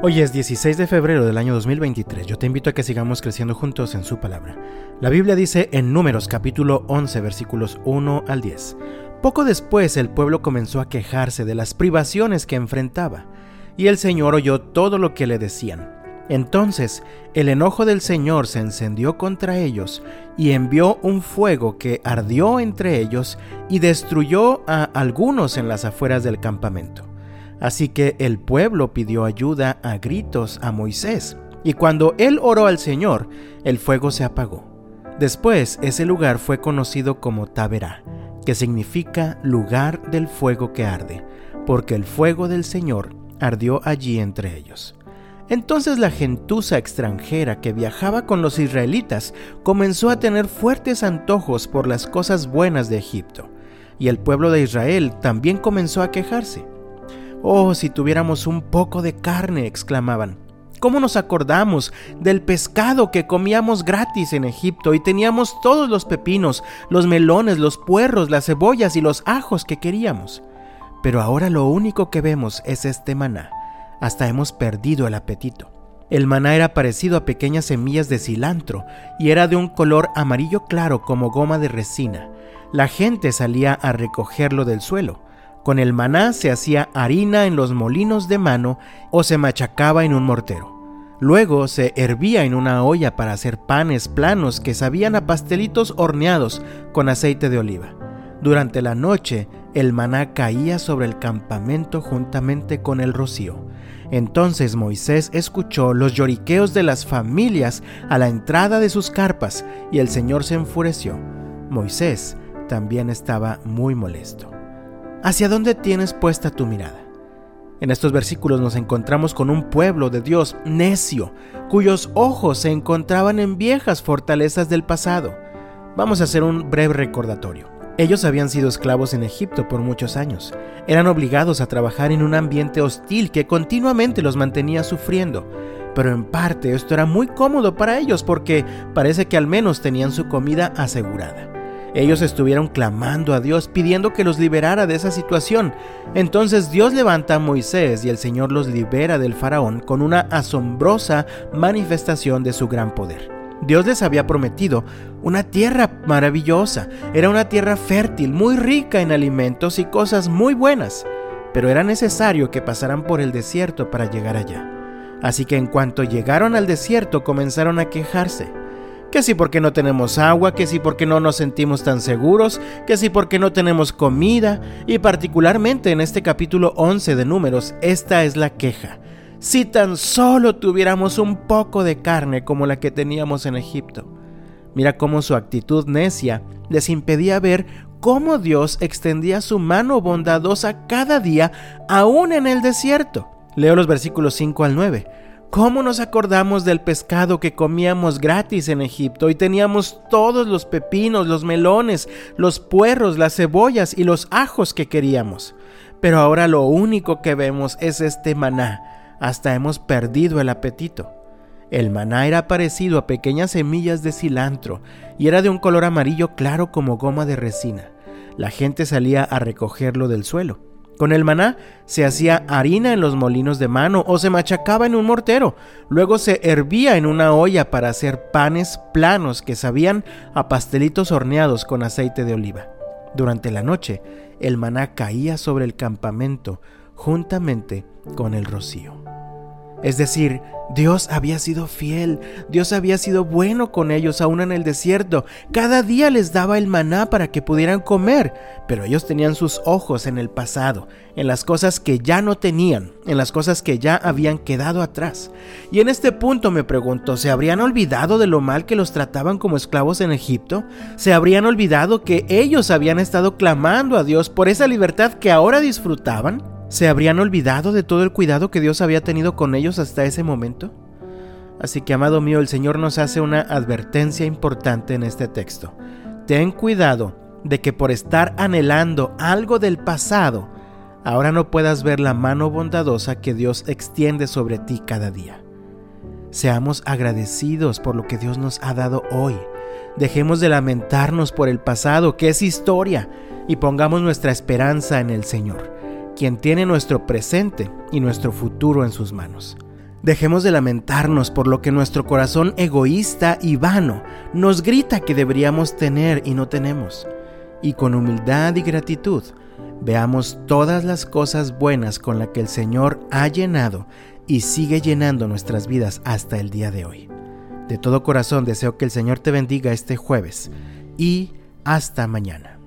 Hoy es 16 de febrero del año 2023. Yo te invito a que sigamos creciendo juntos en su palabra. La Biblia dice en Números capítulo 11 versículos 1 al 10. Poco después el pueblo comenzó a quejarse de las privaciones que enfrentaba, y el Señor oyó todo lo que le decían. Entonces el enojo del Señor se encendió contra ellos y envió un fuego que ardió entre ellos y destruyó a algunos en las afueras del campamento. Así que el pueblo pidió ayuda a gritos a Moisés, y cuando él oró al Señor, el fuego se apagó. Después ese lugar fue conocido como Taberá, que significa lugar del fuego que arde, porque el fuego del Señor ardió allí entre ellos. Entonces la gentuza extranjera que viajaba con los israelitas comenzó a tener fuertes antojos por las cosas buenas de Egipto, y el pueblo de Israel también comenzó a quejarse. Oh, si tuviéramos un poco de carne, exclamaban. ¿Cómo nos acordamos del pescado que comíamos gratis en Egipto y teníamos todos los pepinos, los melones, los puerros, las cebollas y los ajos que queríamos? Pero ahora lo único que vemos es este maná. Hasta hemos perdido el apetito. El maná era parecido a pequeñas semillas de cilantro y era de un color amarillo claro como goma de resina. La gente salía a recogerlo del suelo. Con el maná se hacía harina en los molinos de mano o se machacaba en un mortero. Luego se hervía en una olla para hacer panes planos que sabían a pastelitos horneados con aceite de oliva. Durante la noche el maná caía sobre el campamento juntamente con el rocío. Entonces Moisés escuchó los lloriqueos de las familias a la entrada de sus carpas y el Señor se enfureció. Moisés también estaba muy molesto. ¿Hacia dónde tienes puesta tu mirada? En estos versículos nos encontramos con un pueblo de Dios necio, cuyos ojos se encontraban en viejas fortalezas del pasado. Vamos a hacer un breve recordatorio. Ellos habían sido esclavos en Egipto por muchos años. Eran obligados a trabajar en un ambiente hostil que continuamente los mantenía sufriendo. Pero en parte esto era muy cómodo para ellos porque parece que al menos tenían su comida asegurada. Ellos estuvieron clamando a Dios pidiendo que los liberara de esa situación. Entonces Dios levanta a Moisés y el Señor los libera del faraón con una asombrosa manifestación de su gran poder. Dios les había prometido una tierra maravillosa, era una tierra fértil, muy rica en alimentos y cosas muy buenas, pero era necesario que pasaran por el desierto para llegar allá. Así que en cuanto llegaron al desierto comenzaron a quejarse que si porque no tenemos agua, que si porque no nos sentimos tan seguros, que si porque no tenemos comida, y particularmente en este capítulo 11 de números, esta es la queja. Si tan solo tuviéramos un poco de carne como la que teníamos en Egipto. Mira cómo su actitud necia les impedía ver cómo Dios extendía su mano bondadosa cada día, aún en el desierto. Leo los versículos 5 al 9. ¿Cómo nos acordamos del pescado que comíamos gratis en Egipto y teníamos todos los pepinos, los melones, los puerros, las cebollas y los ajos que queríamos? Pero ahora lo único que vemos es este maná. Hasta hemos perdido el apetito. El maná era parecido a pequeñas semillas de cilantro y era de un color amarillo claro como goma de resina. La gente salía a recogerlo del suelo. Con el maná se hacía harina en los molinos de mano o se machacaba en un mortero. Luego se hervía en una olla para hacer panes planos que sabían a pastelitos horneados con aceite de oliva. Durante la noche, el maná caía sobre el campamento juntamente con el rocío. Es decir, Dios había sido fiel, Dios había sido bueno con ellos aún en el desierto. Cada día les daba el maná para que pudieran comer, pero ellos tenían sus ojos en el pasado, en las cosas que ya no tenían, en las cosas que ya habían quedado atrás. Y en este punto me pregunto, ¿se habrían olvidado de lo mal que los trataban como esclavos en Egipto? ¿Se habrían olvidado que ellos habían estado clamando a Dios por esa libertad que ahora disfrutaban? ¿Se habrían olvidado de todo el cuidado que Dios había tenido con ellos hasta ese momento? Así que, amado mío, el Señor nos hace una advertencia importante en este texto. Ten cuidado de que por estar anhelando algo del pasado, ahora no puedas ver la mano bondadosa que Dios extiende sobre ti cada día. Seamos agradecidos por lo que Dios nos ha dado hoy. Dejemos de lamentarnos por el pasado, que es historia, y pongamos nuestra esperanza en el Señor quien tiene nuestro presente y nuestro futuro en sus manos. Dejemos de lamentarnos por lo que nuestro corazón egoísta y vano nos grita que deberíamos tener y no tenemos. Y con humildad y gratitud, veamos todas las cosas buenas con las que el Señor ha llenado y sigue llenando nuestras vidas hasta el día de hoy. De todo corazón deseo que el Señor te bendiga este jueves y hasta mañana.